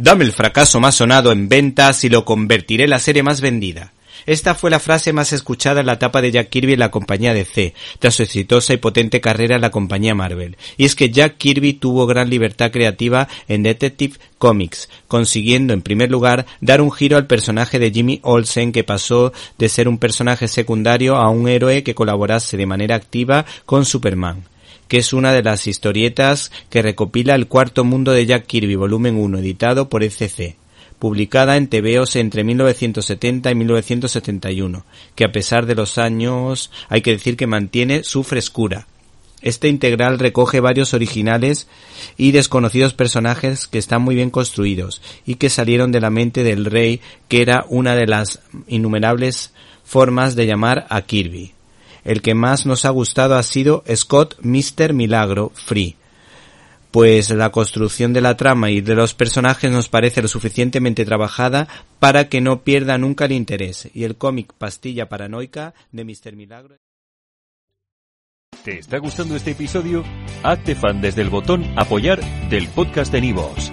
Dame el fracaso más sonado en ventas y lo convertiré en la serie más vendida. Esta fue la frase más escuchada en la etapa de Jack Kirby en la compañía DC, tras su exitosa y potente carrera en la compañía Marvel. Y es que Jack Kirby tuvo gran libertad creativa en Detective Comics, consiguiendo en primer lugar dar un giro al personaje de Jimmy Olsen que pasó de ser un personaje secundario a un héroe que colaborase de manera activa con Superman que es una de las historietas que recopila el cuarto mundo de Jack Kirby, volumen 1, editado por ECC, publicada en TVOs entre 1970 y 1971, que a pesar de los años hay que decir que mantiene su frescura. Este integral recoge varios originales y desconocidos personajes que están muy bien construidos y que salieron de la mente del rey, que era una de las innumerables formas de llamar a Kirby. El que más nos ha gustado ha sido Scott Mr. Milagro Free, pues la construcción de la trama y de los personajes nos parece lo suficientemente trabajada para que no pierda nunca el interés, y el cómic Pastilla Paranoica de Mr. Milagro. ¿Te está gustando este episodio? Hazte fan desde el botón Apoyar del podcast de Nivos.